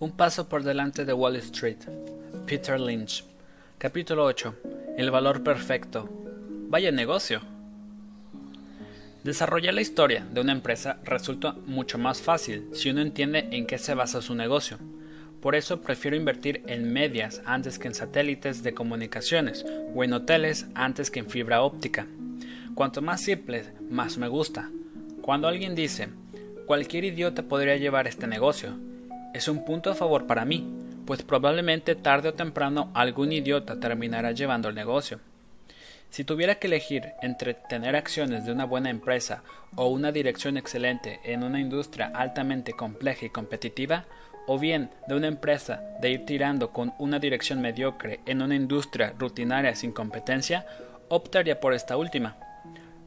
Un paso por delante de Wall Street. Peter Lynch. Capítulo 8. El valor perfecto. Vaya negocio. Desarrollar la historia de una empresa resulta mucho más fácil si uno entiende en qué se basa su negocio. Por eso prefiero invertir en medias antes que en satélites de comunicaciones o en hoteles antes que en fibra óptica. Cuanto más simple, más me gusta. Cuando alguien dice, cualquier idiota podría llevar este negocio, es un punto a favor para mí, pues probablemente tarde o temprano algún idiota terminará llevando el negocio. Si tuviera que elegir entre tener acciones de una buena empresa o una dirección excelente en una industria altamente compleja y competitiva, o bien de una empresa de ir tirando con una dirección mediocre en una industria rutinaria sin competencia, optaría por esta última.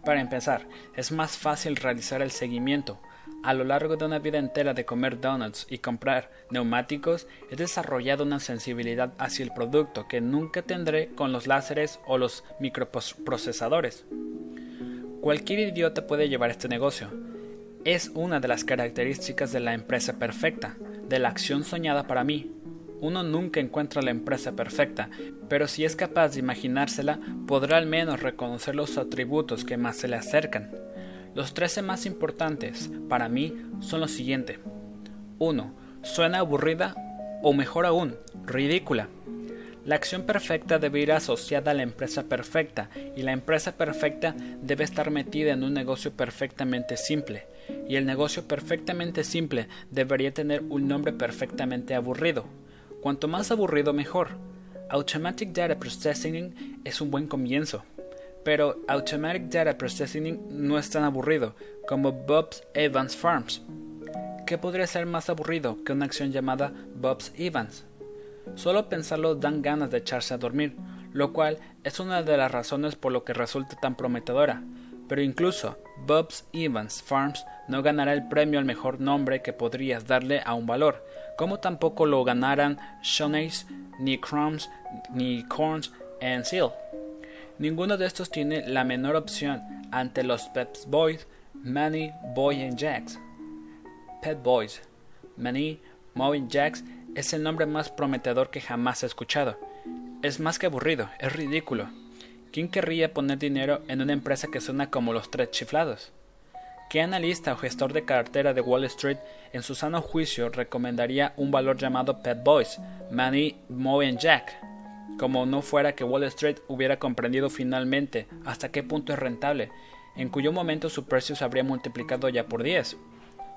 Para empezar, es más fácil realizar el seguimiento, a lo largo de una vida entera de comer donuts y comprar neumáticos, he desarrollado una sensibilidad hacia el producto que nunca tendré con los láseres o los microprocesadores. Cualquier idiota puede llevar este negocio. Es una de las características de la empresa perfecta, de la acción soñada para mí. Uno nunca encuentra la empresa perfecta, pero si es capaz de imaginársela, podrá al menos reconocer los atributos que más se le acercan. Los 13 más importantes para mí son los siguientes. 1. Suena aburrida o mejor aún, ridícula. La acción perfecta debe ir asociada a la empresa perfecta y la empresa perfecta debe estar metida en un negocio perfectamente simple y el negocio perfectamente simple debería tener un nombre perfectamente aburrido. Cuanto más aburrido mejor. Automatic Data Processing es un buen comienzo pero Automatic Data Processing no es tan aburrido como Bob's Evans Farms. ¿Qué podría ser más aburrido que una acción llamada Bob's Evans? Solo pensarlo dan ganas de echarse a dormir, lo cual es una de las razones por lo que resulta tan prometedora. Pero incluso Bob's Evans Farms no ganará el premio al mejor nombre que podrías darle a un valor, como tampoco lo ganarán Shoney's, ni Crumbs, ni Corns and Seal. Ninguno de estos tiene la menor opción ante los Pet Boys, Manny, Boy and Jacks. Pet Boys, Manny, and Jacks es el nombre más prometedor que jamás he escuchado. Es más que aburrido, es ridículo. ¿Quién querría poner dinero en una empresa que suena como los tres chiflados? ¿Qué analista o gestor de cartera de Wall Street en su sano juicio recomendaría un valor llamado Pet Boys, Manny, Moe Jack? Como no fuera que Wall Street hubiera comprendido finalmente hasta qué punto es rentable, en cuyo momento su precio se habría multiplicado ya por 10.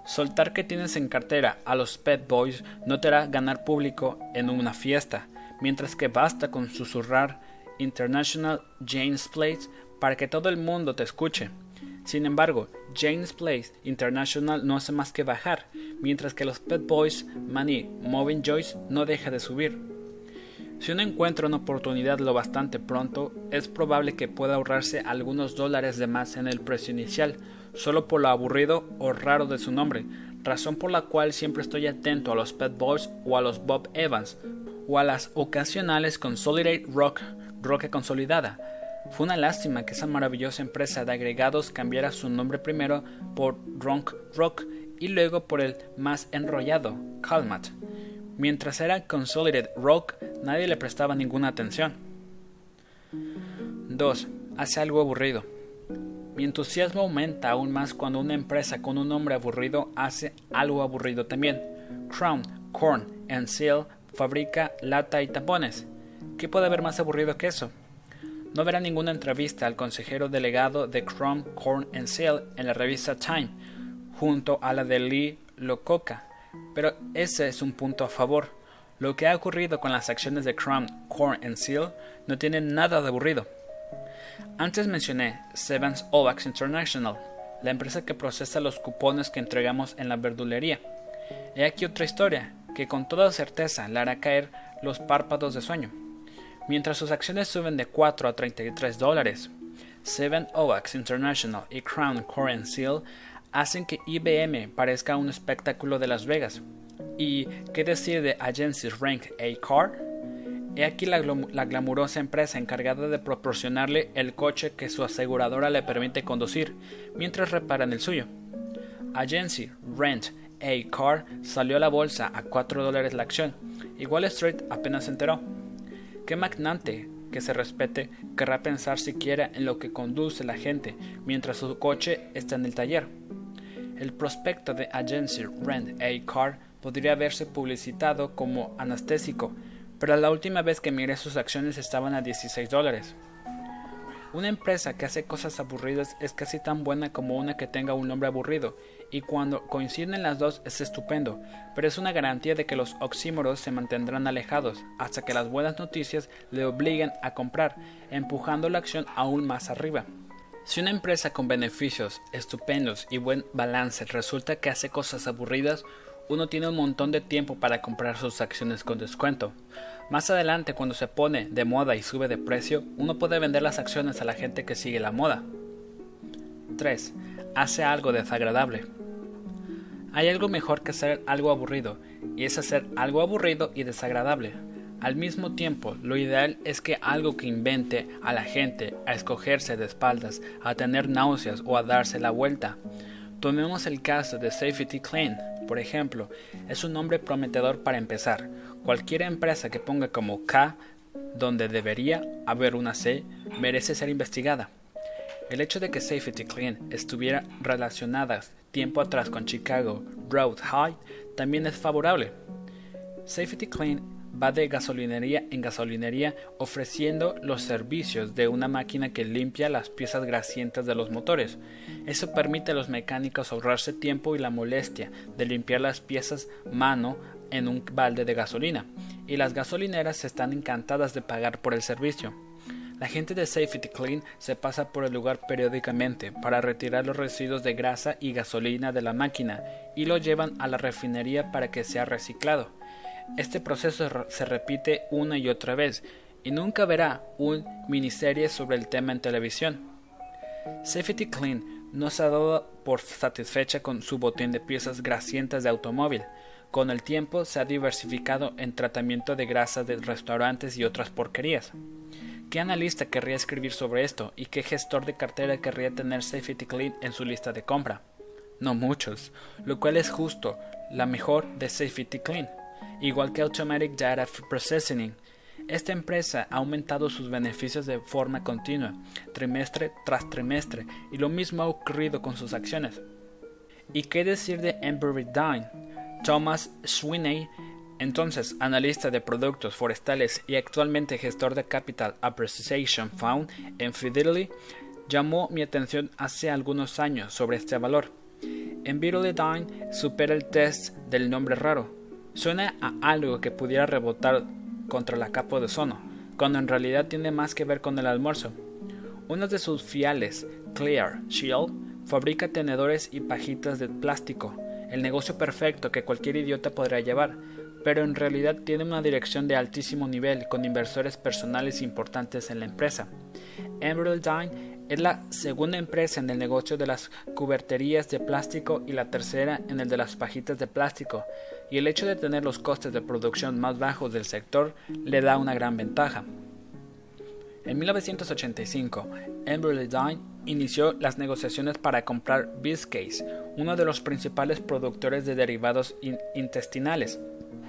Soltar que tienes en cartera a los Pet Boys no te hará ganar público en una fiesta, mientras que basta con susurrar International James Place para que todo el mundo te escuche. Sin embargo, James Place International no hace más que bajar, mientras que los Pet Boys, Money, Moving Joyce no deja de subir. Si uno encuentra una oportunidad lo bastante pronto, es probable que pueda ahorrarse algunos dólares de más en el precio inicial, solo por lo aburrido o raro de su nombre, razón por la cual siempre estoy atento a los Pet Boys o a los Bob Evans, o a las ocasionales Consolidate Rock, Rock Consolidada. Fue una lástima que esa maravillosa empresa de agregados cambiara su nombre primero por Drunk Rock y luego por el más enrollado, Calmat. Mientras era Consolidated Rock, nadie le prestaba ninguna atención. 2. Hace algo aburrido. Mi entusiasmo aumenta aún más cuando una empresa con un nombre aburrido hace algo aburrido también. Crown, Corn and Seal fabrica lata y tapones. ¿Qué puede haber más aburrido que eso? No verá ninguna entrevista al consejero delegado de Crown, Corn and Seal en la revista Time, junto a la de Lee Lococa pero ese es un punto a favor. Lo que ha ocurrido con las acciones de Crown, Corn and Seal no tiene nada de aburrido. Antes mencioné Sevens Ovax International, la empresa que procesa los cupones que entregamos en la verdulería. He aquí otra historia que con toda certeza le hará caer los párpados de sueño. Mientras sus acciones suben de 4 a 33 dólares, Seven Ovax International y Crown Core Seal hacen que IBM parezca un espectáculo de Las Vegas. ¿Y qué decir de Agencies Rank A Car? He aquí la, la, glamurosa empresa encargada de proporcionarle el coche que su aseguradora le permite conducir mientras reparan el suyo. Agency Rent A. Carr salió a la bolsa a 4 dólares la acción Wall Street apenas se enteró. ¿Qué magnate que se respete querrá pensar siquiera en lo que conduce la gente mientras su coche está en el taller? El prospecto de Agency Rent A Car podría haberse publicitado como anestésico, pero la última vez que miré sus acciones estaban a 16 dólares. Una empresa que hace cosas aburridas es casi tan buena como una que tenga un nombre aburrido, y cuando coinciden las dos es estupendo, pero es una garantía de que los oxímoros se mantendrán alejados hasta que las buenas noticias le obliguen a comprar, empujando la acción aún más arriba. Si una empresa con beneficios estupendos y buen balance resulta que hace cosas aburridas, uno tiene un montón de tiempo para comprar sus acciones con descuento. Más adelante, cuando se pone de moda y sube de precio, uno puede vender las acciones a la gente que sigue la moda. 3. Hace algo desagradable. Hay algo mejor que hacer algo aburrido, y es hacer algo aburrido y desagradable. Al mismo tiempo, lo ideal es que algo que invente a la gente a escogerse de espaldas, a tener náuseas o a darse la vuelta. Tomemos el caso de Safety Clean, por ejemplo, es un nombre prometedor para empezar. Cualquier empresa que ponga como K donde debería haber una C merece ser investigada. El hecho de que Safety Clean estuviera relacionada tiempo atrás con Chicago Road High también es favorable. Safety Clean va de gasolinería en gasolinería ofreciendo los servicios de una máquina que limpia las piezas grasientas de los motores. Eso permite a los mecánicos ahorrarse tiempo y la molestia de limpiar las piezas mano en un balde de gasolina, y las gasolineras están encantadas de pagar por el servicio. La gente de Safety Clean se pasa por el lugar periódicamente para retirar los residuos de grasa y gasolina de la máquina y lo llevan a la refinería para que sea reciclado. Este proceso se repite una y otra vez y nunca verá un miniserie sobre el tema en televisión. Safety Clean no se ha dado por satisfecha con su botín de piezas grasientas de automóvil. Con el tiempo se ha diversificado en tratamiento de grasas de restaurantes y otras porquerías. ¿Qué analista querría escribir sobre esto y qué gestor de cartera querría tener Safety Clean en su lista de compra? No muchos, lo cual es justo, la mejor de Safety Clean igual que Automatic Data Processing. Esta empresa ha aumentado sus beneficios de forma continua, trimestre tras trimestre, y lo mismo ha ocurrido con sus acciones. ¿Y qué decir de Embry Dine? Thomas Sweeney, entonces analista de productos forestales y actualmente gestor de Capital Appreciation Fund en Fidelity, llamó mi atención hace algunos años sobre este valor. Embry Dine supera el test del nombre raro, Suena a algo que pudiera rebotar contra la capa de ozono, cuando en realidad tiene más que ver con el almuerzo. Uno de sus fiales, Clear Shield, fabrica tenedores y pajitas de plástico, el negocio perfecto que cualquier idiota podría llevar, pero en realidad tiene una dirección de altísimo nivel con inversores personales importantes en la empresa. Emerald Dine es la segunda empresa en el negocio de las cuberterías de plástico y la tercera en el de las pajitas de plástico, y el hecho de tener los costes de producción más bajos del sector le da una gran ventaja. En 1985, Embry Dine inició las negociaciones para comprar Biscay's, uno de los principales productores de derivados intestinales,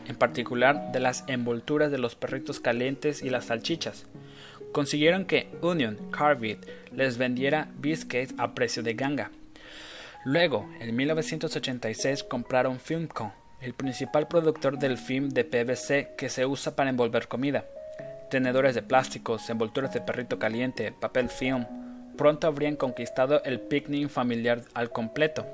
en particular de las envolturas de los perritos calientes y las salchichas consiguieron que Union Carbide les vendiera biscuits a precio de ganga. Luego, en 1986 compraron Filmco, el principal productor del film de PVC que se usa para envolver comida. Tenedores de plásticos, envolturas de perrito caliente, papel film, pronto habrían conquistado el picnic familiar al completo.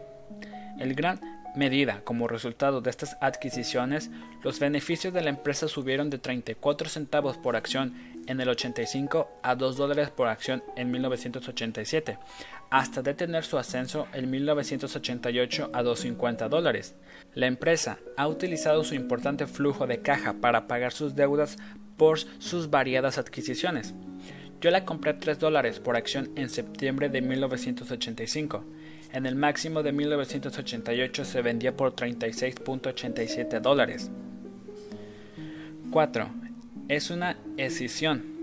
El gran medida como resultado de estas adquisiciones, los beneficios de la empresa subieron de 34 centavos por acción en el 85 a 2 dólares por acción en 1987, hasta detener su ascenso en 1988 a 250 dólares. La empresa ha utilizado su importante flujo de caja para pagar sus deudas por sus variadas adquisiciones. Yo la compré a 3 dólares por acción en septiembre de 1985 en el máximo de 1988 se vendía por 36.87 dólares. 4. Es una escisión.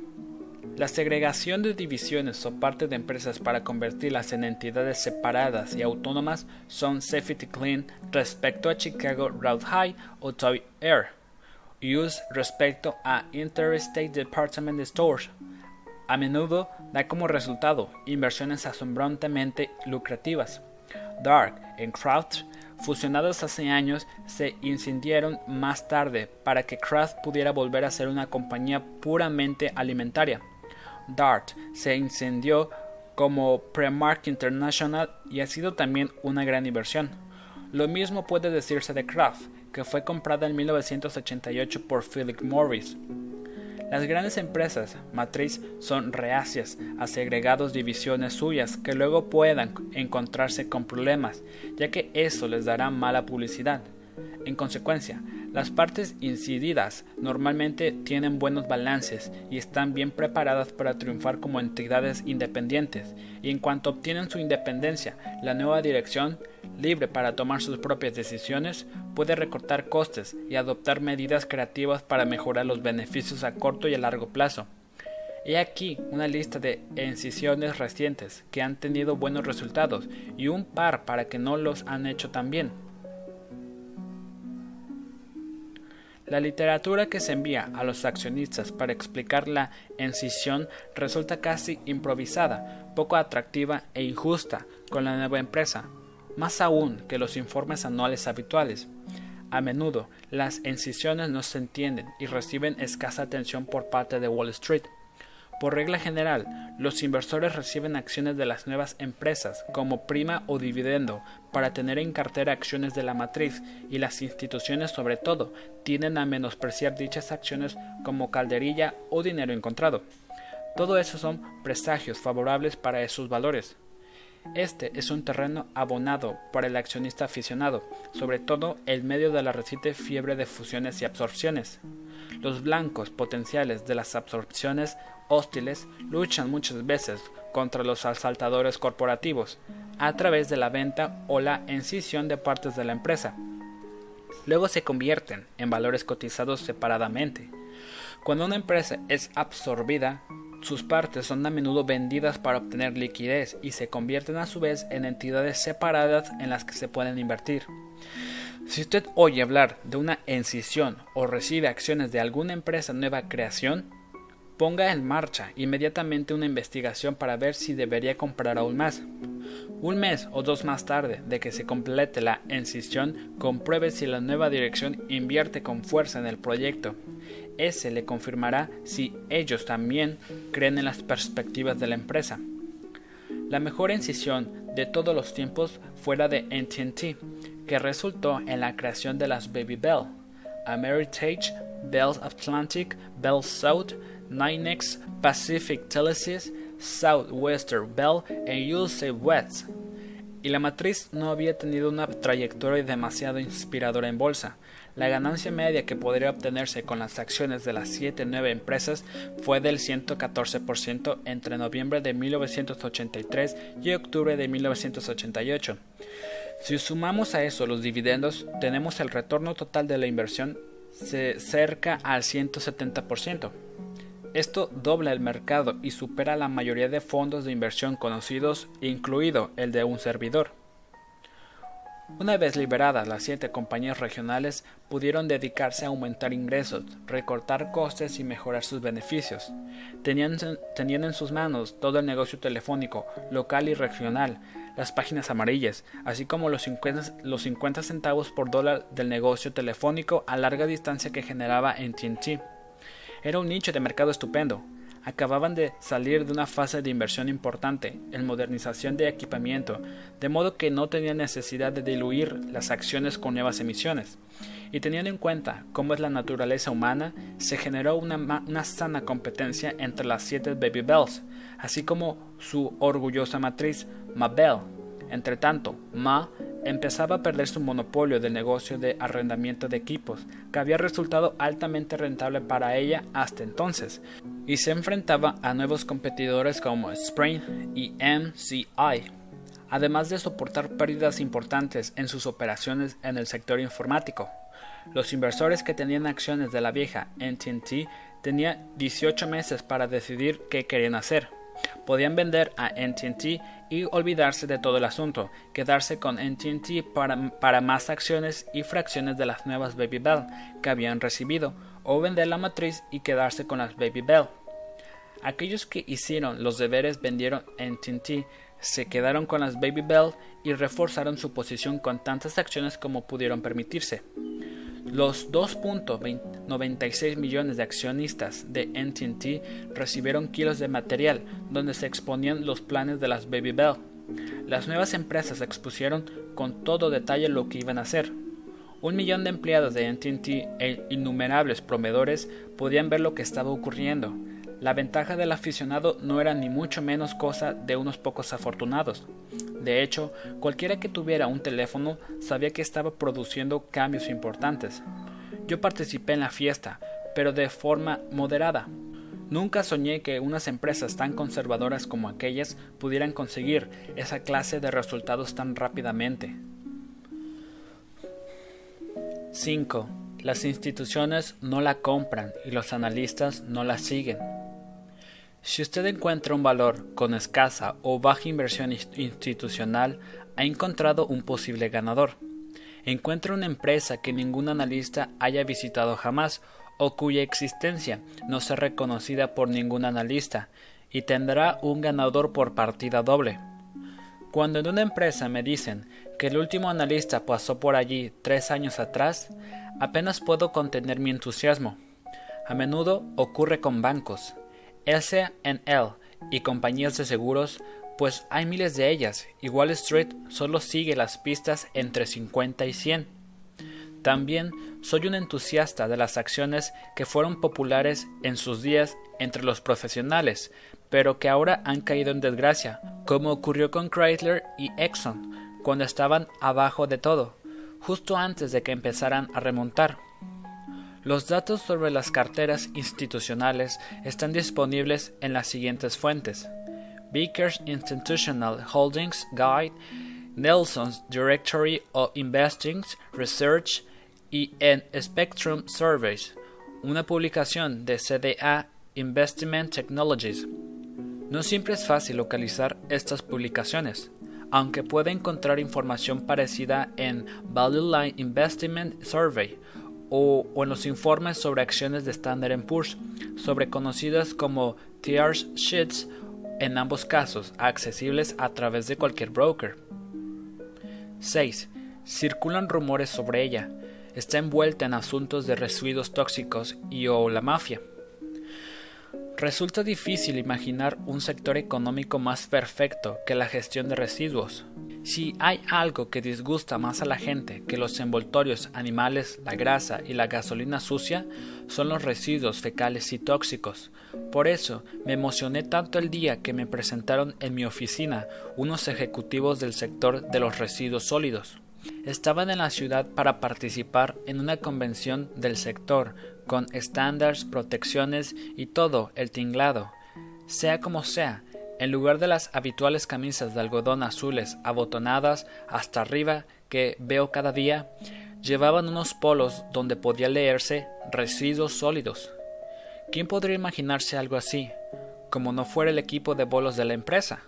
La segregación de divisiones o parte de empresas para convertirlas en entidades separadas y autónomas son Safety Clean respecto a Chicago Route High o Toy Air, Use respecto a Interstate Department Stores. A menudo da como resultado inversiones asombrontemente lucrativas. Dark y Kraft, fusionados hace años, se incendiaron más tarde para que Kraft pudiera volver a ser una compañía puramente alimentaria. Dart se incendió como Premark International y ha sido también una gran inversión. Lo mismo puede decirse de Kraft, que fue comprada en 1988 por Philip Morris. Las grandes empresas matriz son reacias a segregados divisiones suyas que luego puedan encontrarse con problemas, ya que eso les dará mala publicidad. En consecuencia, las partes incididas normalmente tienen buenos balances y están bien preparadas para triunfar como entidades independientes, y en cuanto obtienen su independencia, la nueva dirección, libre para tomar sus propias decisiones, puede recortar costes y adoptar medidas creativas para mejorar los beneficios a corto y a largo plazo. He aquí una lista de incisiones recientes que han tenido buenos resultados y un par para que no los han hecho tan bien. La literatura que se envía a los accionistas para explicar la encisión resulta casi improvisada, poco atractiva e injusta con la nueva empresa, más aún que los informes anuales habituales. A menudo, las encisiones no se entienden y reciben escasa atención por parte de Wall Street. Por regla general, los inversores reciben acciones de las nuevas empresas como prima o dividendo para tener en cartera acciones de la matriz y las instituciones sobre todo tienden a menospreciar dichas acciones como calderilla o dinero encontrado. Todo eso son presagios favorables para esos valores. Este es un terreno abonado para el accionista aficionado, sobre todo en medio de la reciente fiebre de fusiones y absorciones. Los blancos potenciales de las absorciones hostiles luchan muchas veces contra los asaltadores corporativos a través de la venta o la encisión de partes de la empresa. Luego se convierten en valores cotizados separadamente. Cuando una empresa es absorbida, sus partes son a menudo vendidas para obtener liquidez y se convierten a su vez en entidades separadas en las que se pueden invertir. Si usted oye hablar de una encisión o recibe acciones de alguna empresa nueva creación, ponga en marcha inmediatamente una investigación para ver si debería comprar aún más. Un mes o dos más tarde de que se complete la encisión, compruebe si la nueva dirección invierte con fuerza en el proyecto. Ese le confirmará si ellos también creen en las perspectivas de la empresa. La mejor encisión de todos los tiempos fue la de NTT, que resultó en la creación de las Baby Bell, Ameritage, Bell Atlantic, Bell South, Ninex, Pacific Telesis, Southwestern Bell e USA West. Y la matriz no había tenido una trayectoria demasiado inspiradora en bolsa. La ganancia media que podría obtenerse con las acciones de las 7 nueve empresas fue del 114% entre noviembre de 1983 y octubre de 1988. Si sumamos a eso los dividendos, tenemos el retorno total de la inversión cerca al 170%. Esto dobla el mercado y supera la mayoría de fondos de inversión conocidos, incluido el de un servidor. Una vez liberadas las siete compañías regionales, pudieron dedicarse a aumentar ingresos, recortar costes y mejorar sus beneficios. Tenían, en sus manos todo el negocio telefónico, local y regional, las páginas amarillas, así como los 50, los 50 centavos por dólar del negocio telefónico a larga distancia que generaba en TNT. Era un nicho de mercado estupendo. Acababan de salir de una fase de inversión importante en modernización de equipamiento, de modo que no tenían necesidad de diluir las acciones con nuevas emisiones. Y teniendo en cuenta cómo es la naturaleza humana, se generó una, una sana competencia entre las siete Baby Bells, así como su orgullosa matriz, Ma Bell. Entre tanto, Ma empezaba a perder su monopolio del negocio de arrendamiento de equipos, que había resultado altamente rentable para ella hasta entonces, y se enfrentaba a nuevos competidores como Spring y MCI, además de soportar pérdidas importantes en sus operaciones en el sector informático. Los inversores que tenían acciones de la vieja NTT tenía 18 meses para decidir qué querían hacer. Podían vender a NTT y olvidarse de todo el asunto, quedarse con NTT para, para, más acciones y fracciones de las nuevas Baby Bell que habían recibido, o vender la matriz y quedarse con las Baby Bell. Aquellos que hicieron los deberes vendieron NTT, se quedaron con las Baby Bell y reforzaron su posición con tantas acciones como pudieron permitirse. Los 2.96 millones de accionistas de NTT recibieron kilos de material donde se exponían los planes de las Baby Bell. Las nuevas empresas expusieron con todo detalle lo que iban a hacer. Un millón de empleados de NTT e innumerables proveedores podían ver lo que estaba ocurriendo. La ventaja del aficionado no era ni mucho menos cosa de unos pocos afortunados. De hecho, cualquiera que tuviera un teléfono sabía que estaba produciendo cambios importantes. Yo participé en la fiesta, pero de forma moderada. Nunca soñé que unas empresas tan conservadoras como aquellas pudieran conseguir esa clase de resultados tan rápidamente. 5. Las instituciones no la compran y los analistas no la siguen. Si usted encuentra un valor con escasa o baja inversión institucional, ha encontrado un posible ganador. Encuentra una empresa que ningún analista haya visitado jamás o cuya existencia no sea reconocida por ningún analista y tendrá un ganador por partida doble. Cuando en una empresa me dicen que el último analista pasó por allí tres años atrás, apenas puedo contener mi entusiasmo. A menudo ocurre con bancos. SNL y compañías de seguros, pues hay miles de ellas y Wall Street solo sigue las pistas entre 50 y 100. También soy un entusiasta de las acciones que fueron populares en sus días entre los profesionales, pero que ahora han caído en desgracia, como ocurrió con Chrysler y Exxon, cuando estaban abajo de todo, justo antes de que empezaran a remontar. Los datos sobre las carteras institucionales están disponibles en las siguientes fuentes: Baker's Institutional Holdings Guide, Nelson's Directory of Investing Research y en Spectrum Surveys, una publicación de CDA Investment Technologies. No siempre es fácil localizar estas publicaciones, aunque puede encontrar información parecida en Value Line Investment Survey o, en los informes sobre acciones de Standard Poor's, sobre conocidas como TRS Sheets, en ambos casos accesibles a través de cualquier broker. 6. Circulan rumores sobre ella. Está envuelta en asuntos de residuos tóxicos y o la mafia. Resulta difícil imaginar un sector económico más perfecto que la gestión de residuos. Si hay algo que disgusta más a la gente que los envoltorios animales, la grasa y la gasolina sucia, son los residuos fecales y tóxicos. Por eso me emocioné tanto el día que me presentaron en mi oficina unos ejecutivos del sector de los residuos sólidos. Estaban en la ciudad para participar en una convención del sector con estándares, protecciones y todo el tinglado. Sea como sea, en lugar de las habituales camisas de algodón azules abotonadas hasta arriba que veo cada día, llevaban unos polos donde podía leerse residuos sólidos. ¿Quién podría imaginarse algo así, como no fuera el equipo de bolos de la empresa?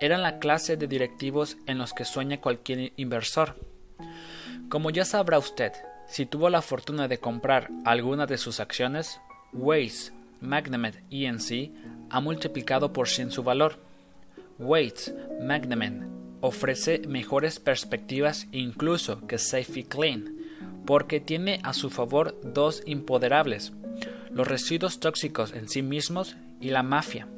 Eran la clase de directivos en los que sueña cualquier inversor. Como ya sabrá usted, si tuvo la fortuna de comprar alguna de sus acciones, Waze, Magnemet ENC ha multiplicado por 100 su valor. Waze, Magnemet ofrece mejores perspectivas incluso que Safety Clean, porque tiene a su favor dos impoderables, los residuos tóxicos en sí mismos y la mafia.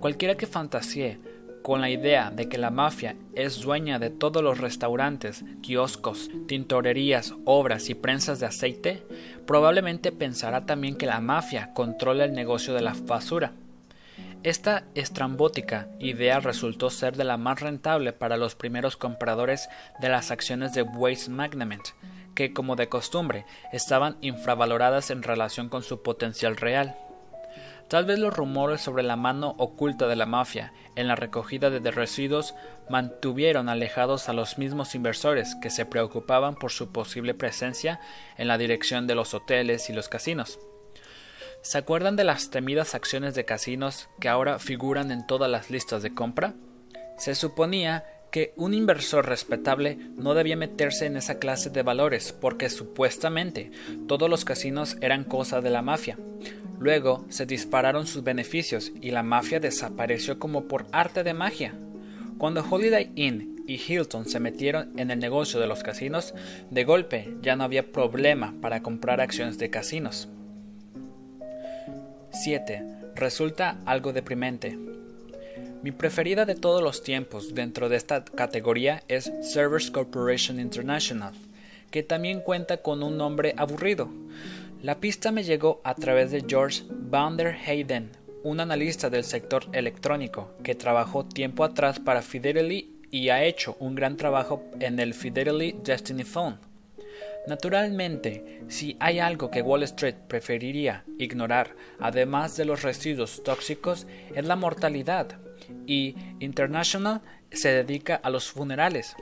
Cualquiera que fantasee con la idea de que la mafia es dueña de todos los restaurantes, kioscos, tintorerías, obras y prensas de aceite, probablemente pensará también que la mafia controla el negocio de la basura. Esta estrambótica idea resultó ser de la más rentable para los primeros compradores de las acciones de Waste Management, que, como de costumbre, estaban infravaloradas en relación con su potencial real. Tal vez los rumores sobre la mano oculta de la mafia en la recogida de residuos mantuvieron alejados a los mismos inversores que se preocupaban por su posible presencia en la dirección de los hoteles y los casinos. ¿Se acuerdan de las temidas acciones de casinos que ahora figuran en todas las listas de compra? Se suponía que un inversor respetable no debía meterse en esa clase de valores porque supuestamente todos los casinos eran cosa de la mafia. Luego se dispararon sus beneficios y la mafia desapareció como por arte de magia. Cuando Holiday Inn y Hilton se metieron en el negocio de los casinos, de golpe ya no había problema para comprar acciones de casinos. 7. Resulta algo deprimente. Mi preferida de todos los tiempos dentro de esta categoría es Servers Corporation International, que también cuenta con un nombre aburrido. La pista me llegó a través de George Van der un analista del sector electrónico que trabajó tiempo atrás para Fidelity y ha hecho un gran trabajo en el Fidelity Destiny Phone. Naturalmente, si hay algo que Wall Street preferiría ignorar, además de los residuos tóxicos, es la mortalidad, y International se dedica a los funerales.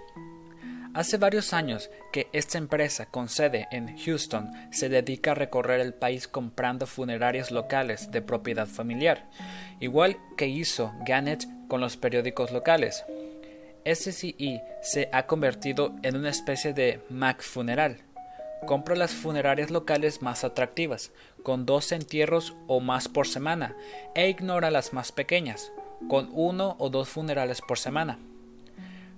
Hace varios años que esta empresa con sede en Houston se dedica a recorrer el país comprando funerarias locales de propiedad familiar, igual que hizo Gannett con los periódicos locales. SCE se ha convertido en una especie de Mac funeral Compra las funerarias locales más atractivas, con dos entierros o más por semana, e ignora las más pequeñas, con uno o dos funerales por semana.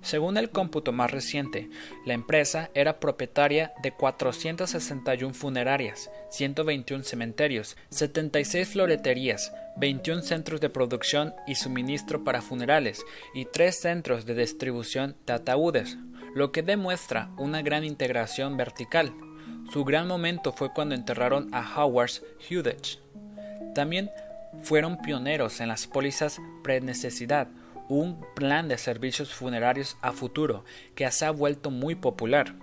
Según el cómputo más reciente, la empresa era propietaria de 461 funerarias, 121 cementerios, 76 floreterías, 21 centros de producción y suministro para funerales y 3 centros de distribución de ataúdes, lo que demuestra una gran integración vertical. Su gran momento fue cuando enterraron a Howard Hughes. También fueron pioneros en las pólizas pre-necesidad, un plan de servicios funerarios a futuro que se ha vuelto muy popular.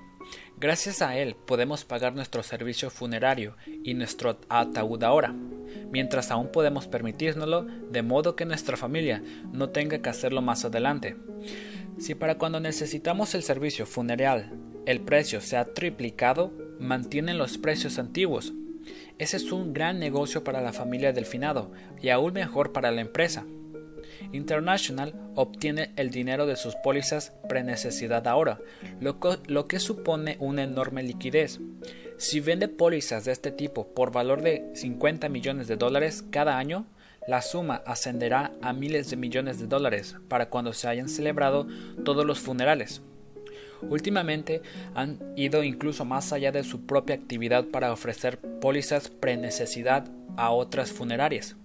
Gracias a él podemos pagar nuestro servicio funerario y nuestro ataúd ahora, mientras aún podemos permitírnoslo, de modo que nuestra familia no tenga que hacerlo más adelante. Si para cuando necesitamos el servicio funeral el precio se ha triplicado, mantienen los precios antiguos. Ese es un gran negocio para la familia del finado y aún mejor para la empresa. International obtiene el dinero de sus pólizas prenecesidad ahora, lo, lo que supone una enorme liquidez. Si vende pólizas de este tipo por valor de 50 millones de dólares cada año, la suma ascenderá a miles de millones de dólares para cuando se hayan celebrado todos los funerales. Últimamente han ido incluso más allá de su propia actividad para ofrecer pólizas prenecesidad a otras funerarias.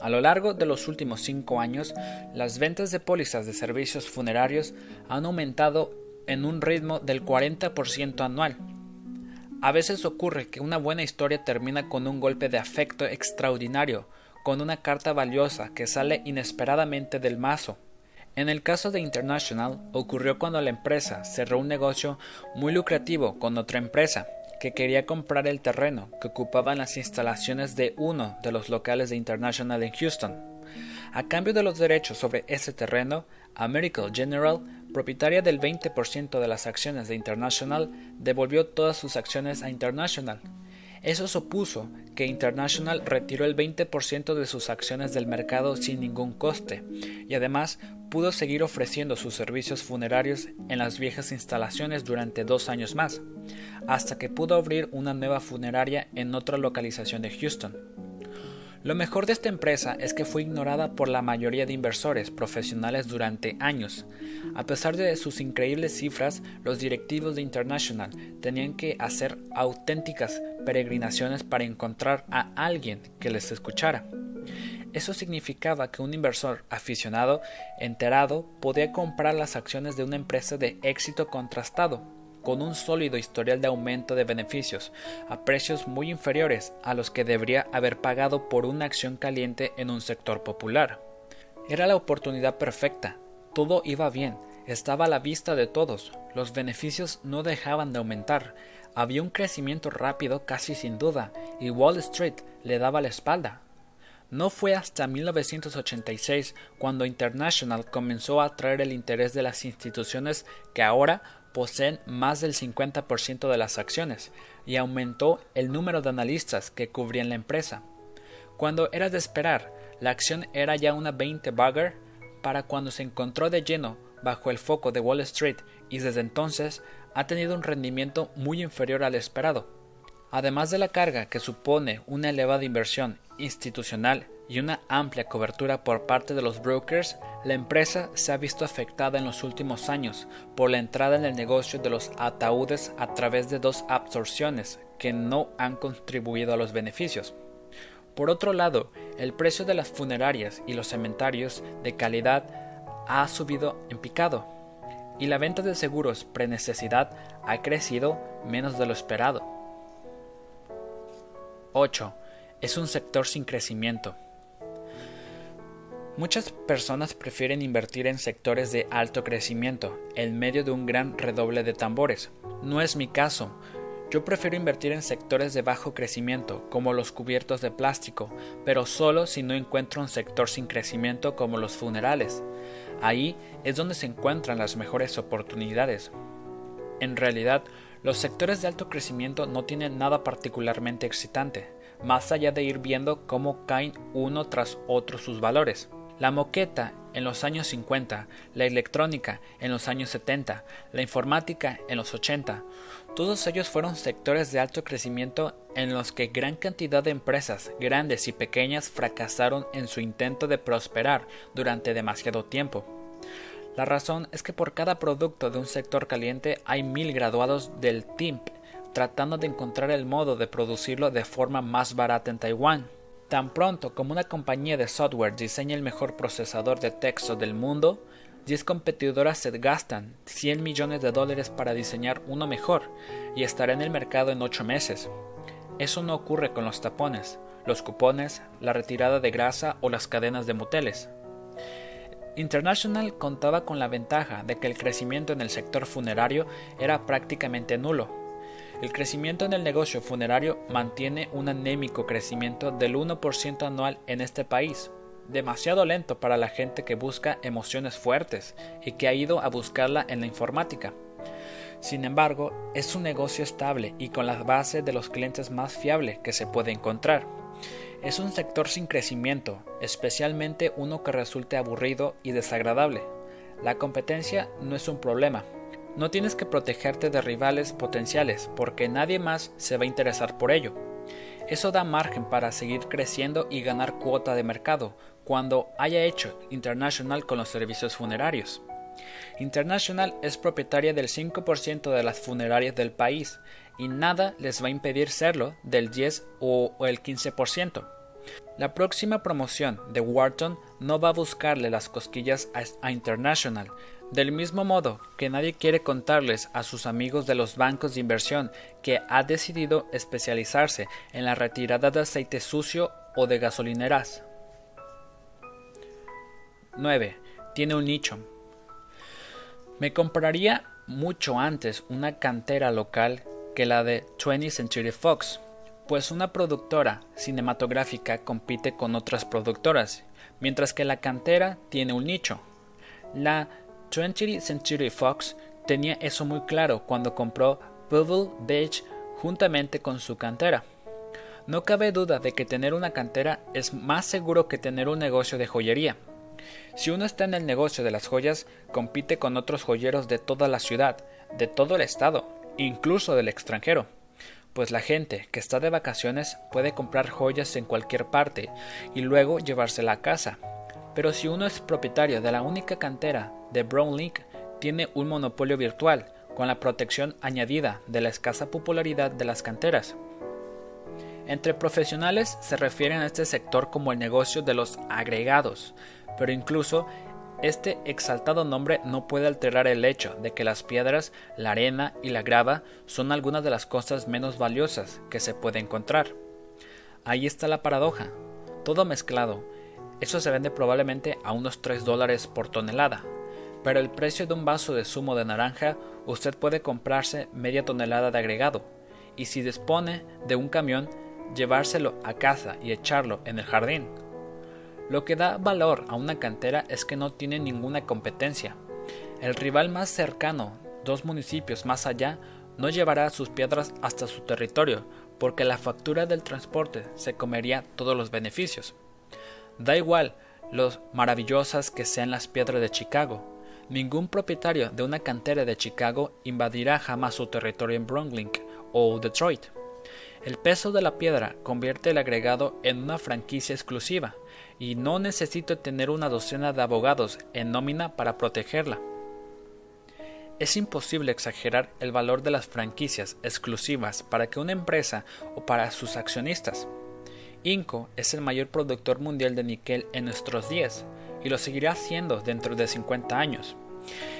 A lo largo de los últimos cinco años, las ventas de pólizas de servicios funerarios han aumentado en un ritmo del 40% anual. A veces ocurre que una buena historia termina con un golpe de afecto extraordinario, con una carta valiosa que sale inesperadamente del mazo. En el caso de International ocurrió cuando la empresa cerró un negocio muy lucrativo con otra empresa que quería comprar el terreno que ocupaban las instalaciones de uno de los locales de International en Houston. A cambio de los derechos sobre ese terreno, American General, propietaria del 20% de las acciones de International, devolvió todas sus acciones a International eso supuso que International retiró el 20% de sus acciones del mercado sin ningún coste y además pudo seguir ofreciendo sus servicios funerarios en las viejas instalaciones durante dos años más, hasta que pudo abrir una nueva funeraria en otra localización de Houston. Lo mejor de esta empresa es que fue ignorada por la mayoría de inversores profesionales durante años. A pesar de sus increíbles cifras, los directivos de International tenían que hacer auténticas peregrinaciones para encontrar a alguien que les escuchara. Eso significaba que un inversor aficionado, enterado, podía comprar las acciones de una empresa de éxito contrastado, con un sólido historial de aumento de beneficios, a precios muy inferiores a los que debería haber pagado por una acción caliente en un sector popular. Era la oportunidad perfecta, todo iba bien, estaba a la vista de todos, los beneficios no dejaban de aumentar, había un crecimiento rápido casi sin duda, y Wall Street le daba la espalda. No fue hasta 1986 cuando International comenzó a atraer el interés de las instituciones que ahora poseen más del 50% de las acciones y aumentó el número de analistas que cubrían la empresa. Cuando era de esperar, la acción era ya una 20 bagger para cuando se encontró de lleno bajo el foco de Wall Street y desde entonces ha tenido un rendimiento muy inferior al esperado. Además de la carga que supone una elevada inversión institucional y una amplia cobertura por parte de los brokers, la empresa se ha visto afectada en los últimos años por la entrada en el negocio de los ataúdes a través de dos absorciones que no han contribuido a los beneficios. Por otro lado, el precio de las funerarias y los cementerios de calidad ha subido en picado y la venta de seguros prenecesidad ha crecido menos de lo esperado. 8. Es un sector sin crecimiento. Muchas personas prefieren invertir en sectores de alto crecimiento en medio de un gran redoble de tambores. No es mi caso. Yo prefiero invertir en sectores de bajo crecimiento, como los cubiertos de plástico, pero solo si no encuentro un sector sin crecimiento como los funerales. Ahí es donde se encuentran las mejores oportunidades. En realidad, los sectores de alto crecimiento no tienen nada particularmente excitante, más allá de ir viendo cómo caen uno tras otro sus valores. La moqueta en los años 50, la electrónica en los años 70, la informática en los 80, todos ellos fueron sectores de alto crecimiento en los que gran cantidad de empresas, grandes y pequeñas, fracasaron en su intento de prosperar durante demasiado tiempo. La razón es que por cada producto de un sector caliente hay mil graduados del TIMP tratando de encontrar el modo de producirlo de forma más barata en Taiwán. Tan pronto como una compañía de software diseña el mejor procesador de texto del mundo, 10 competidoras se gastan 100 millones de dólares para diseñar uno mejor y estará en el mercado en 8 meses. Eso no ocurre con los tapones, los cupones, la retirada de grasa o las cadenas de moteles. International contaba con la ventaja de que el crecimiento en el sector funerario era prácticamente nulo, el crecimiento en el negocio funerario mantiene un anémico crecimiento del 1% anual en este país, demasiado lento para la gente que busca emociones fuertes y que ha ido a buscarla en la informática. Sin embargo, es un negocio estable y con la base de los clientes más fiable que se puede encontrar. Es un sector sin crecimiento, especialmente uno que resulte aburrido y desagradable. La competencia no es un problema, no tienes que protegerte de rivales potenciales porque nadie más se va a interesar por ello. Eso da margen para seguir creciendo y ganar cuota de mercado cuando haya hecho International con los servicios funerarios. International es propietaria del 5% de las funerarias del país y nada les va a impedir serlo del 10 o el 15%. La próxima promoción de Wharton no va a buscarle las cosquillas a International, del mismo modo que nadie quiere contarles a sus amigos de los bancos de inversión que ha decidido especializarse en la retirada de aceite sucio o de gasolineras. 9. Tiene un nicho. Me compraría mucho antes una cantera local que la de 20th Century Fox, pues una productora cinematográfica compite con otras productoras, mientras que la cantera tiene un nicho. La 20th Century Fox tenía eso muy claro cuando compró Pebble Beach juntamente con su cantera. No cabe duda de que tener una cantera es más seguro que tener un negocio de joyería. Si uno está en el negocio de las joyas, compite con otros joyeros de toda la ciudad, de todo el estado, incluso del extranjero. Pues la gente que está de vacaciones puede comprar joyas en cualquier parte y luego llevársela a casa, pero si uno es propietario de la única cantera de Brownlink, tiene un monopolio virtual, con la protección añadida de la escasa popularidad de las canteras. Entre profesionales se refieren a este sector como el negocio de los agregados, pero incluso este exaltado nombre no puede alterar el hecho de que las piedras, la arena y la grava son algunas de las cosas menos valiosas que se puede encontrar. Ahí está la paradoja. Todo mezclado, eso se vende probablemente a unos 3 dólares por tonelada, pero el precio de un vaso de zumo de naranja usted puede comprarse media tonelada de agregado, y si dispone de un camión, llevárselo a casa y echarlo en el jardín. Lo que da valor a una cantera es que no tiene ninguna competencia. El rival más cercano dos municipios más allá, no llevará sus piedras hasta su territorio, porque la factura del transporte se comería todos los beneficios. Da igual lo maravillosas que sean las piedras de Chicago. Ningún propietario de una cantera de Chicago invadirá jamás su territorio en Brooklyn o Detroit. El peso de la piedra convierte el agregado en una franquicia exclusiva, y no necesito tener una docena de abogados en nómina para protegerla. Es imposible exagerar el valor de las franquicias exclusivas para que una empresa o para sus accionistas. Inco es el mayor productor mundial de níquel en nuestros días y lo seguirá siendo dentro de 50 años.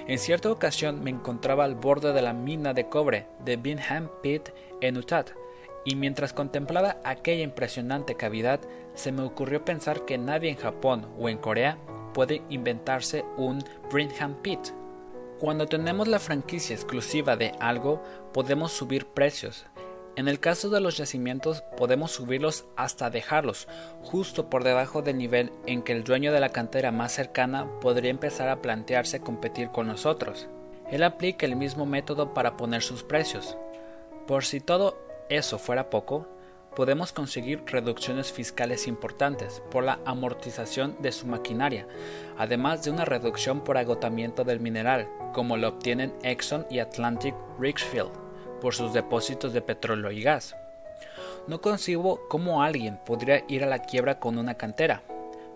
En cierta ocasión me encontraba al borde de la mina de cobre de Bingham Pit en Utah y mientras contemplaba aquella impresionante cavidad se me ocurrió pensar que nadie en Japón o en Corea puede inventarse un Bingham Pit. Cuando tenemos la franquicia exclusiva de algo podemos subir precios en el caso de los yacimientos podemos subirlos hasta dejarlos justo por debajo del nivel en que el dueño de la cantera más cercana podría empezar a plantearse competir con nosotros. Él aplica el mismo método para poner sus precios. Por si todo eso fuera poco, podemos conseguir reducciones fiscales importantes por la amortización de su maquinaria, además de una reducción por agotamiento del mineral, como lo obtienen Exxon y Atlantic Richfield por sus depósitos de petróleo y gas. No concibo cómo alguien podría ir a la quiebra con una cantera.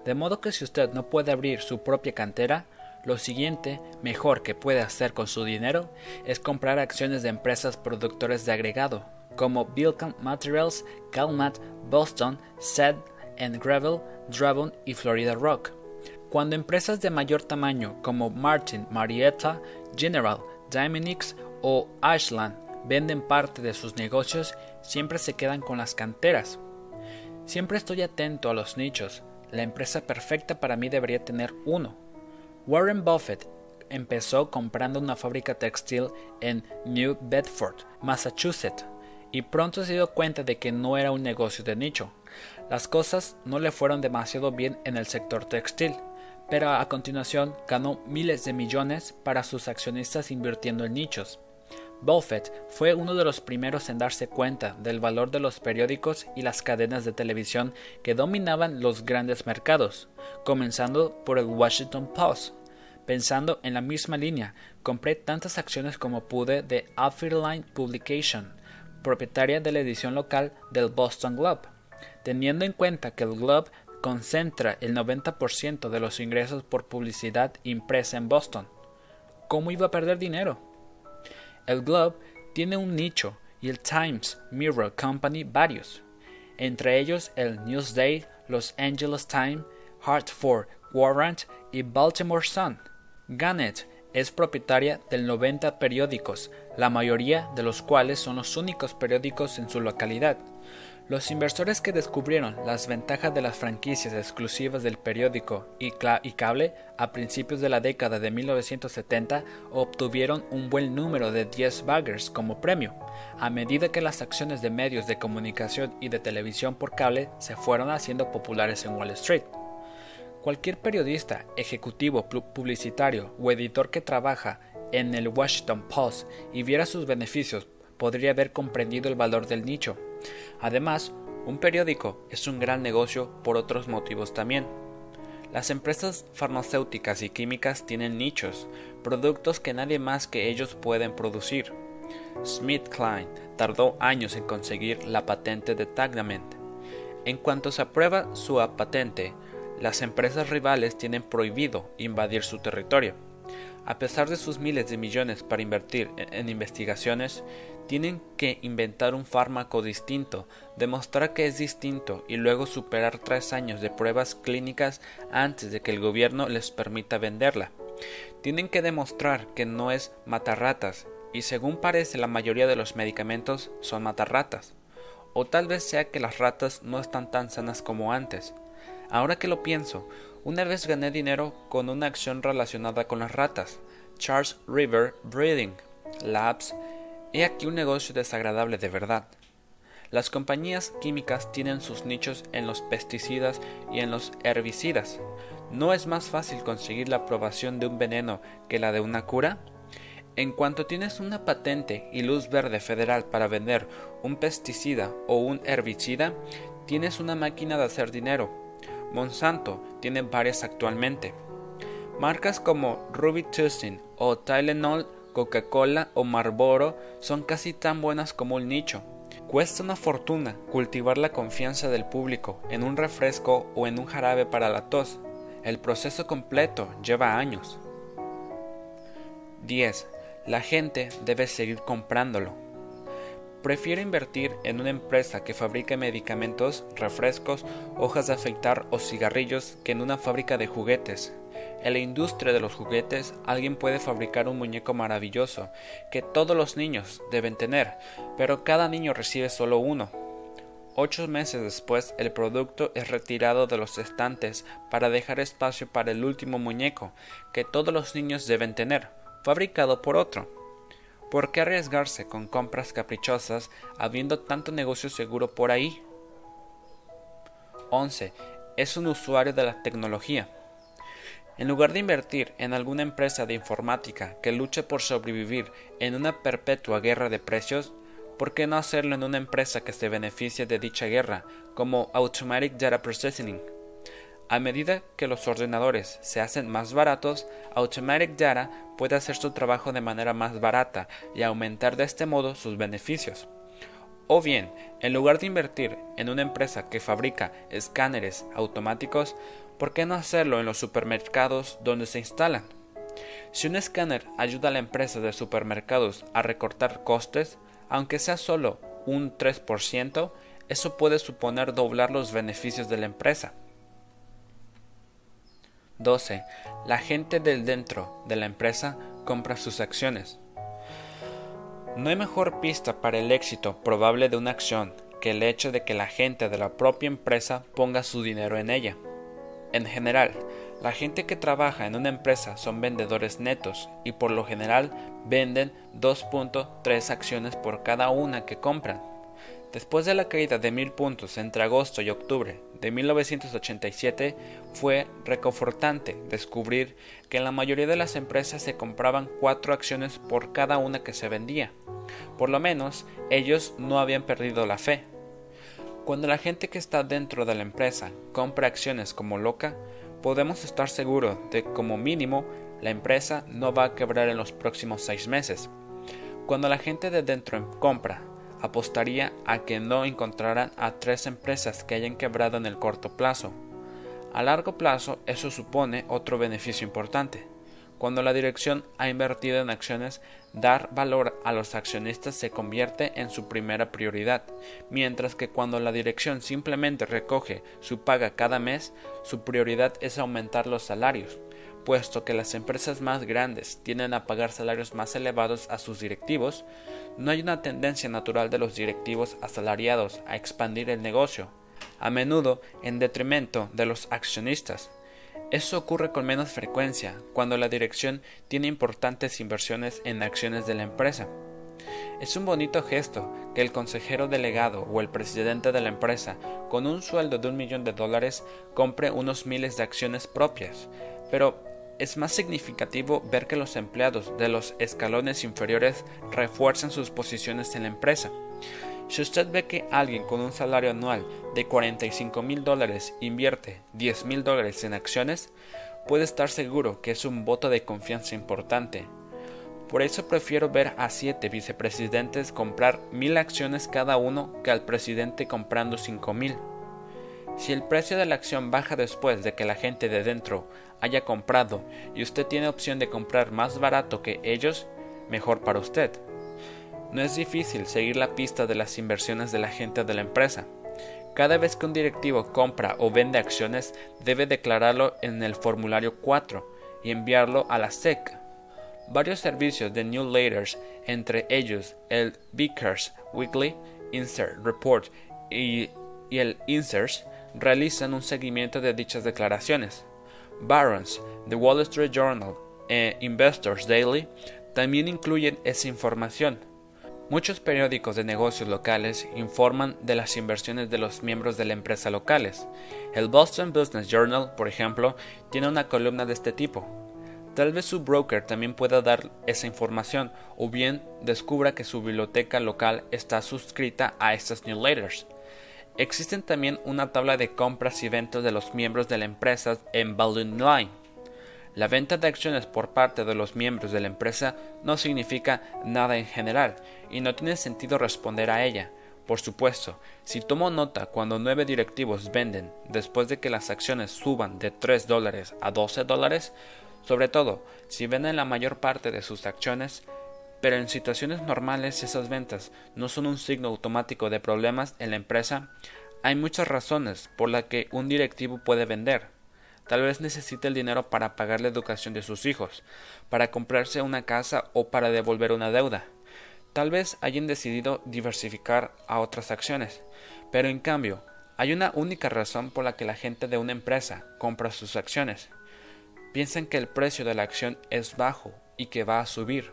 De modo que si usted no puede abrir su propia cantera, lo siguiente mejor que puede hacer con su dinero es comprar acciones de empresas productores de agregado, como Bilcom Materials, Calmat, Boston, Sed and Gravel, Dragon y Florida Rock. Cuando empresas de mayor tamaño como Martin, Marietta, General, Dyminix o Ashland venden parte de sus negocios, siempre se quedan con las canteras. Siempre estoy atento a los nichos. La empresa perfecta para mí debería tener uno. Warren Buffett empezó comprando una fábrica textil en New Bedford, Massachusetts, y pronto se dio cuenta de que no era un negocio de nicho. Las cosas no le fueron demasiado bien en el sector textil, pero a continuación ganó miles de millones para sus accionistas invirtiendo en nichos. Buffett fue uno de los primeros en darse cuenta del valor de los periódicos y las cadenas de televisión que dominaban los grandes mercados, comenzando por el Washington Post. Pensando en la misma línea, compré tantas acciones como pude de Line Publication, propietaria de la edición local del Boston Globe, teniendo en cuenta que el Globe concentra el 90% de los ingresos por publicidad impresa en Boston. ¿Cómo iba a perder dinero? El Globe tiene un nicho y el Times Mirror Company varios, entre ellos el Newsday, Los Angeles Times, Hartford Warrant y Baltimore Sun. Gannett es propietaria del 90 periódicos, la mayoría de los cuales son los únicos periódicos en su localidad. Los inversores que descubrieron las ventajas de las franquicias exclusivas del periódico y, cable a principios de la década de 1970 obtuvieron un buen número de 10 baggers como premio, a medida que las acciones de medios de comunicación y de televisión por cable se fueron haciendo populares en Wall Street. Cualquier periodista, ejecutivo, publicitario o editor que trabaja en el Washington Post y viera sus beneficios podría haber comprendido el valor del nicho Además, un periódico es un gran negocio por otros motivos también. Las empresas farmacéuticas y químicas tienen nichos, productos que nadie más que ellos pueden producir. Klein tardó años en conseguir la patente de Tagnament. En cuanto se aprueba su patente, las empresas rivales tienen prohibido invadir su territorio. A pesar de sus miles de millones para invertir en investigaciones, tienen que inventar un fármaco distinto, demostrar que es distinto y luego superar tres años de pruebas clínicas antes de que el gobierno les permita venderla. Tienen que demostrar que no es matarratas y según parece la mayoría de los medicamentos son matarratas. O tal vez sea que las ratas no están tan sanas como antes. Ahora que lo pienso, una vez gané dinero con una acción relacionada con las ratas. Charles River Breeding Labs He aquí un negocio desagradable de verdad. Las compañías químicas tienen sus nichos en los pesticidas y en los herbicidas. ¿No es más fácil conseguir la aprobación de un veneno que la de una cura? En cuanto tienes una patente y luz verde federal para vender un pesticida o un herbicida, tienes una máquina de hacer dinero. Monsanto tiene varias actualmente. Marcas como Ruby Tussin o Tylenol, Coca-Cola o Marlboro son casi tan buenas como un nicho. Cuesta una fortuna cultivar la confianza del público en un refresco o en un jarabe para la tos. El proceso completo lleva años. 10. La gente debe seguir comprándolo. Prefiero invertir en una empresa que fabrique medicamentos, refrescos, hojas de afeitar o cigarrillos que en una fábrica de juguetes. En la industria de los juguetes alguien puede fabricar un muñeco maravilloso que todos los niños deben tener, pero cada niño recibe solo uno. Ocho meses después el producto es retirado de los estantes para dejar espacio para el último muñeco que todos los niños deben tener fabricado por otro. ¿Por qué arriesgarse con compras caprichosas habiendo tanto negocio seguro por ahí? 11. Es un usuario de la tecnología. En lugar de invertir en alguna empresa de informática que luche por sobrevivir en una perpetua guerra de precios, ¿por qué no hacerlo en una empresa que se beneficie de dicha guerra, como Automatic Data Processing? A medida que los ordenadores se hacen más baratos, Automatic Data puede hacer su trabajo de manera más barata y aumentar de este modo sus beneficios. O bien, en lugar de invertir en una empresa que fabrica escáneres automáticos, ¿por qué no hacerlo en los supermercados donde se instalan? Si un escáner ayuda a la empresa de supermercados a recortar costes, aunque sea solo un 3%, eso puede suponer doblar los beneficios de la empresa. 12. La gente del dentro de la empresa compra sus acciones. No hay mejor pista para el éxito probable de una acción que el hecho de que la gente de la propia empresa ponga su dinero en ella. En general, la gente que trabaja en una empresa son vendedores netos y por lo general venden 2.3 acciones por cada una que compran. Después de la caída de mil puntos entre agosto y octubre de 1987, fue reconfortante descubrir que en la mayoría de las empresas se compraban cuatro acciones por cada una que se vendía. Por lo menos ellos no habían perdido la fe. Cuando la gente que está dentro de la empresa compra acciones como loca, podemos estar seguros de que como mínimo la empresa no va a quebrar en los próximos seis meses. Cuando la gente de dentro compra apostaría a que no encontrarán a tres empresas que hayan quebrado en el corto plazo. A largo plazo eso supone otro beneficio importante. Cuando la dirección ha invertido en acciones, dar valor a los accionistas se convierte en su primera prioridad, mientras que cuando la dirección simplemente recoge su paga cada mes, su prioridad es aumentar los salarios puesto que las empresas más grandes tienden a pagar salarios más elevados a sus directivos, no hay una tendencia natural de los directivos asalariados a expandir el negocio, a menudo en detrimento de los accionistas. Eso ocurre con menos frecuencia cuando la dirección tiene importantes inversiones en acciones de la empresa. Es un bonito gesto que el consejero delegado o el presidente de la empresa, con un sueldo de un millón de dólares, compre unos miles de acciones propias, pero es más significativo ver que los empleados de los escalones inferiores refuerzan sus posiciones en la empresa. Si usted ve que alguien con un salario anual de 45 mil dólares invierte 10 mil dólares en acciones, puede estar seguro que es un voto de confianza importante. Por eso prefiero ver a siete vicepresidentes comprar mil acciones cada uno que al presidente comprando cinco mil. Si el precio de la acción baja después de que la gente de dentro haya comprado y usted tiene opción de comprar más barato que ellos, mejor para usted. No es difícil seguir la pista de las inversiones de la gente de la empresa. Cada vez que un directivo compra o vende acciones, debe declararlo en el formulario 4 y enviarlo a la SEC. Varios servicios de newsletters, entre ellos el Vickers Weekly, Insert Report y, y el Inserts, realizan un seguimiento de dichas declaraciones. Barron's, The Wall Street Journal e Investors Daily también incluyen esa información. Muchos periódicos de negocios locales informan de las inversiones de los miembros de la empresa locales. El Boston Business Journal, por ejemplo, tiene una columna de este tipo. Tal vez su broker también pueda dar esa información o bien descubra que su biblioteca local está suscrita a estas newsletters. Existen también una tabla de compras y ventas de los miembros de la empresa en Balloon Line. La venta de acciones por parte de los miembros de la empresa no significa nada en general y no tiene sentido responder a ella. Por supuesto, si tomo nota cuando nueve directivos venden después de que las acciones suban de 3 dólares a 12 dólares, sobre todo si venden la mayor parte de sus acciones, pero en situaciones normales esas ventas no son un signo automático de problemas en la empresa, hay muchas razones por las que un directivo puede vender. Tal vez necesite el dinero para pagar la educación de sus hijos, para comprarse una casa o para devolver una deuda. Tal vez hayan decidido diversificar a otras acciones, pero en cambio, hay una única razón por la que la gente de una empresa compra sus acciones. Piensan que el precio de la acción es bajo y que va a subir.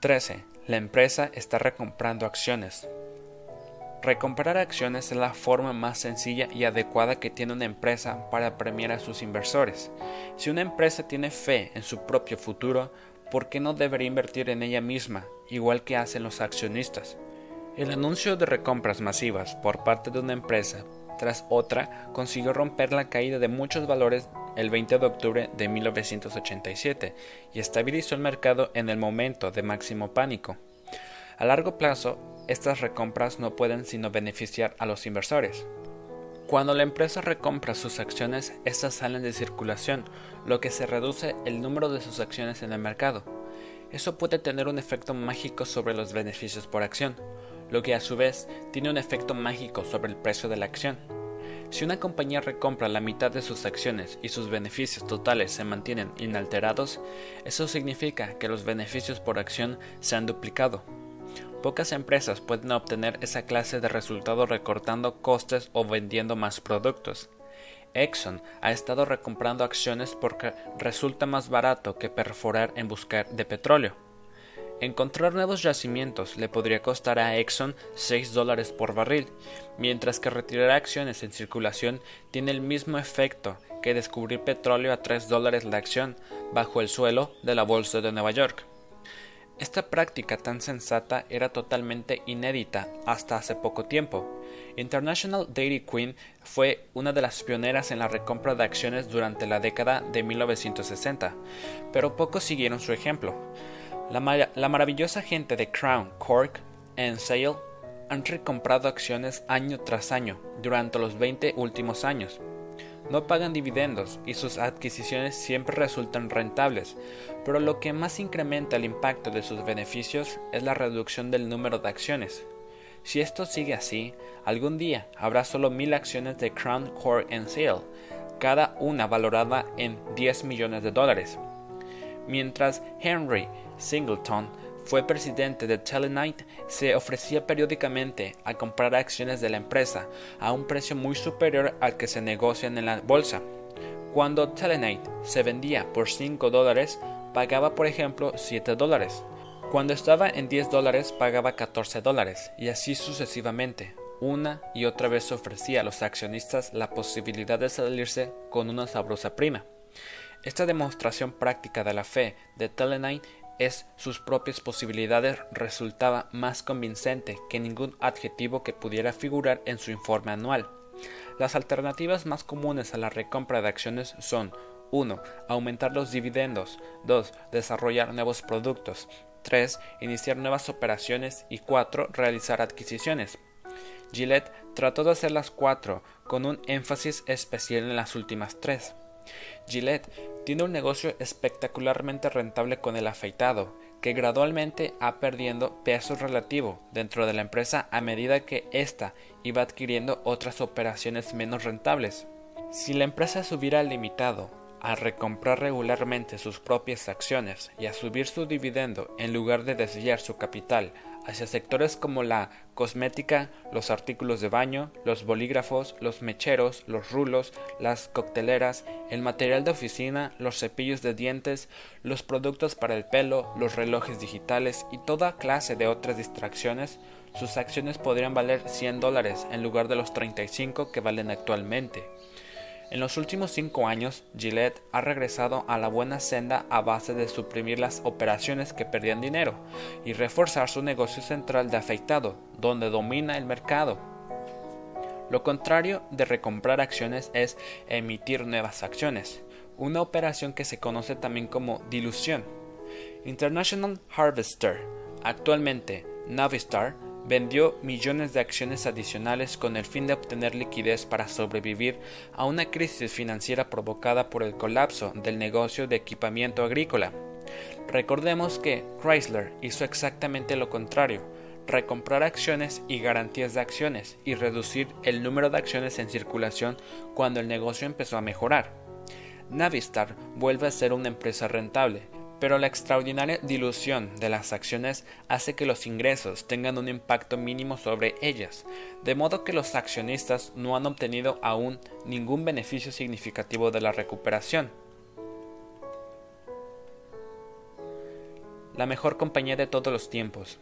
13. La empresa está recomprando acciones. Recomprar acciones es la forma más sencilla y adecuada que tiene una empresa para premiar a sus inversores. Si una empresa tiene fe en su propio futuro, ¿por qué no debería invertir en ella misma, igual que hacen los accionistas? El anuncio de recompras masivas por parte de una empresa tras otra consiguió romper la caída de muchos valores el 20 de octubre de 1987 y estabilizó el mercado en el momento de máximo pánico. A largo plazo, estas recompras no pueden sino beneficiar a los inversores. Cuando la empresa recompra sus acciones, estas salen de circulación, lo que se reduce el número de sus acciones en el mercado. Eso puede tener un efecto mágico sobre los beneficios por acción, lo que a su vez tiene un efecto mágico sobre el precio de la acción. Si una compañía recompra la mitad de sus acciones y sus beneficios totales se mantienen inalterados, eso significa que los beneficios por acción se han duplicado. Pocas empresas pueden obtener esa clase de resultado recortando costes o vendiendo más productos. Exxon ha estado recomprando acciones porque resulta más barato que perforar en busca de petróleo. Encontrar nuevos yacimientos le podría costar a Exxon 6 dólares por barril, mientras que retirar acciones en circulación tiene el mismo efecto que descubrir petróleo a 3 dólares la acción bajo el suelo de la Bolsa de Nueva York. Esta práctica tan sensata era totalmente inédita hasta hace poco tiempo. International Dairy Queen fue una de las pioneras en la recompra de acciones durante la década de 1960, pero pocos siguieron su ejemplo. La, maravillosa gente de Crown, Cork and Sale han recomprado acciones año tras año durante los 20 últimos años. No pagan dividendos y sus adquisiciones siempre resultan rentables, pero lo que más incrementa el impacto de sus beneficios es la reducción del número de acciones. Si esto sigue así, algún día habrá solo mil acciones de Crown Cork and Sale, cada una valorada en 10 millones de dólares. Mientras Henry Singleton fue presidente de Telenite, se ofrecía periódicamente a comprar acciones de la empresa a un precio muy superior al que se negocian en la bolsa. Cuando Telenite se vendía por 5 dólares, pagaba por ejemplo 7 dólares. Cuando estaba en 10 dólares, pagaba 14 dólares, y así sucesivamente. Una y otra vez ofrecía a los accionistas la posibilidad de salirse con una sabrosa prima. Esta demostración práctica de la fe de Telenite es sus propias posibilidades resultaba más convincente que ningún adjetivo que pudiera figurar en su informe anual. Las alternativas más comunes a la recompra de acciones son 1. Aumentar los dividendos. 2. Desarrollar nuevos productos. 3. Iniciar nuevas operaciones. Y 4. Realizar adquisiciones. Gillette trató de hacer las cuatro, con un énfasis especial en las últimas tres. Gillette tiene un negocio espectacularmente rentable con el afeitado, que gradualmente ha perdiendo peso relativo dentro de la empresa a medida que ésta iba adquiriendo otras operaciones menos rentables. Si la empresa se hubiera limitado a recomprar regularmente sus propias acciones y a subir su dividendo en lugar de desviar su capital hacia sectores como la cosmética, los artículos de baño, los bolígrafos, los mecheros, los rulos, las cocteleras, el material de oficina, los cepillos de dientes, los productos para el pelo, los relojes digitales y toda clase de otras distracciones, sus acciones podrían valer 100 dólares en lugar de los 35 que valen actualmente. En los últimos cinco años, Gillette ha regresado a la buena senda a base de suprimir las operaciones que perdían dinero y reforzar su negocio central de afeitado, donde domina el mercado. Lo contrario de recomprar acciones es emitir nuevas acciones, una operación que se conoce también como dilución. International Harvester, actualmente Navistar, vendió millones de acciones adicionales con el fin de obtener liquidez para sobrevivir a una crisis financiera provocada por el colapso del negocio de equipamiento agrícola. Recordemos que Chrysler hizo exactamente lo contrario, recomprar acciones y garantías de acciones y reducir el número de acciones en circulación cuando el negocio empezó a mejorar. Navistar vuelve a ser una empresa rentable, pero la extraordinaria dilución de las acciones hace que los ingresos tengan un impacto mínimo sobre ellas, de modo que los accionistas no han obtenido aún ningún beneficio significativo de la recuperación. La mejor compañía de todos los tiempos.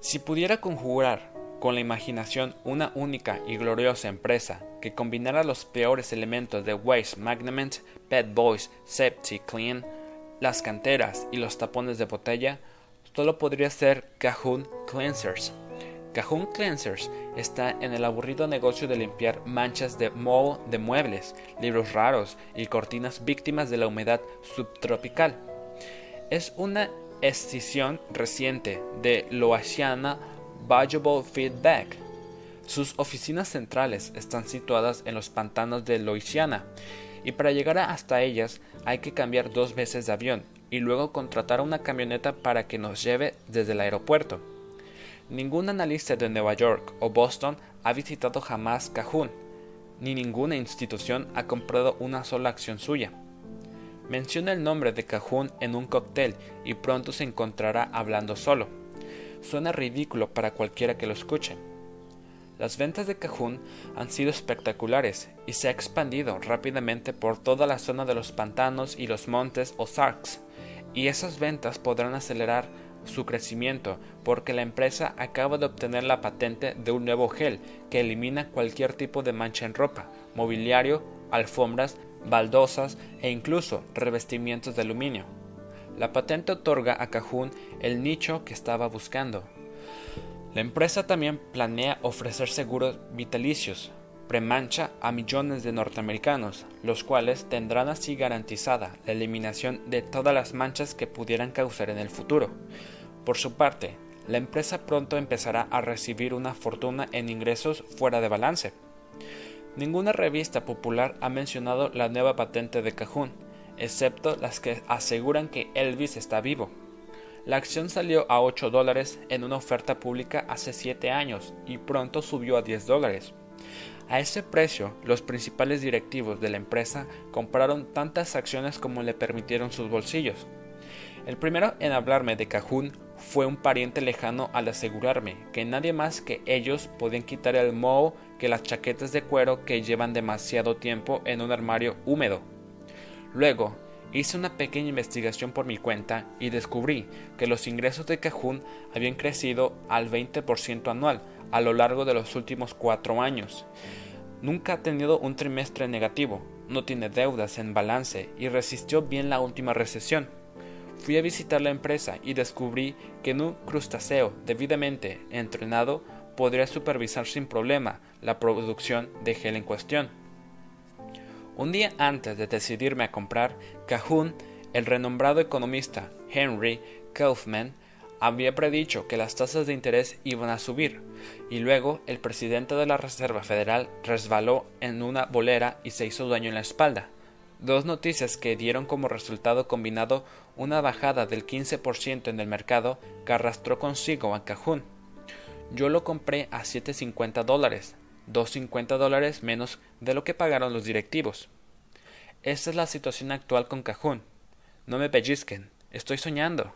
Si pudiera conjurar con la imaginación una única y gloriosa empresa que combinara los peores elementos de Waste Management, Pet Boys, Septic Clean, las canteras y los tapones de botella, solo podría ser Cajun Cleansers. Cajun Cleansers está en el aburrido negocio de limpiar manchas de moho de muebles, libros raros y cortinas víctimas de la humedad subtropical. Es una escisión reciente de Loasiana Valuable Feedback. Sus oficinas centrales están situadas en los pantanos de Louisiana y para llegar hasta ellas hay que cambiar dos veces de avión y luego contratar una camioneta para que nos lleve desde el aeropuerto. Ningún analista de Nueva York o Boston ha visitado jamás Cajun, ni ninguna institución ha comprado una sola acción suya. Menciona el nombre de Cajun en un cóctel y pronto se encontrará hablando solo. Suena ridículo para cualquiera que lo escuche las ventas de Cajun han sido espectaculares y se ha expandido rápidamente por toda la zona de los pantanos y los montes Ozarks, y esas ventas podrán acelerar su crecimiento porque la empresa acaba de obtener la patente de un nuevo gel que elimina cualquier tipo de mancha en ropa, mobiliario, alfombras, baldosas e incluso revestimientos de aluminio. La patente otorga a Cajun el nicho que estaba buscando, la empresa también planea ofrecer seguros vitalicios premancha a millones de norteamericanos, los cuales tendrán así garantizada la eliminación de todas las manchas que pudieran causar en el futuro. Por su parte, la empresa pronto empezará a recibir una fortuna en ingresos fuera de balance. Ninguna revista popular ha mencionado la nueva patente de Cajun, excepto las que aseguran que Elvis está vivo. La acción salió a 8 dólares en una oferta pública hace 7 años y pronto subió a 10 dólares. A ese precio, los principales directivos de la empresa compraron tantas acciones como le permitieron sus bolsillos. El primero en hablarme de Cajun fue un pariente lejano al asegurarme que nadie más que ellos podían quitar el moho que las chaquetas de cuero que llevan demasiado tiempo en un armario húmedo. Luego, Hice una pequeña investigación por mi cuenta y descubrí que los ingresos de Cajun habían crecido al 20% anual a lo largo de los últimos cuatro años. Nunca ha tenido un trimestre negativo, no tiene deudas en balance y resistió bien la última recesión. Fui a visitar la empresa y descubrí que un crustáceo debidamente entrenado podría supervisar sin problema la producción de gel en cuestión. Un día antes de decidirme a comprar, Cajun, el renombrado economista Henry Kaufman, había predicho que las tasas de interés iban a subir, y luego el presidente de la Reserva Federal resbaló en una bolera y se hizo daño en la espalda. Dos noticias que dieron como resultado combinado una bajada del 15% en el mercado que arrastró consigo a Cajun. Yo lo compré a 7.50 dólares, 250 dólares menos de lo que pagaron los directivos. Esta es la situación actual con Cajún. No me pellizquen, estoy soñando.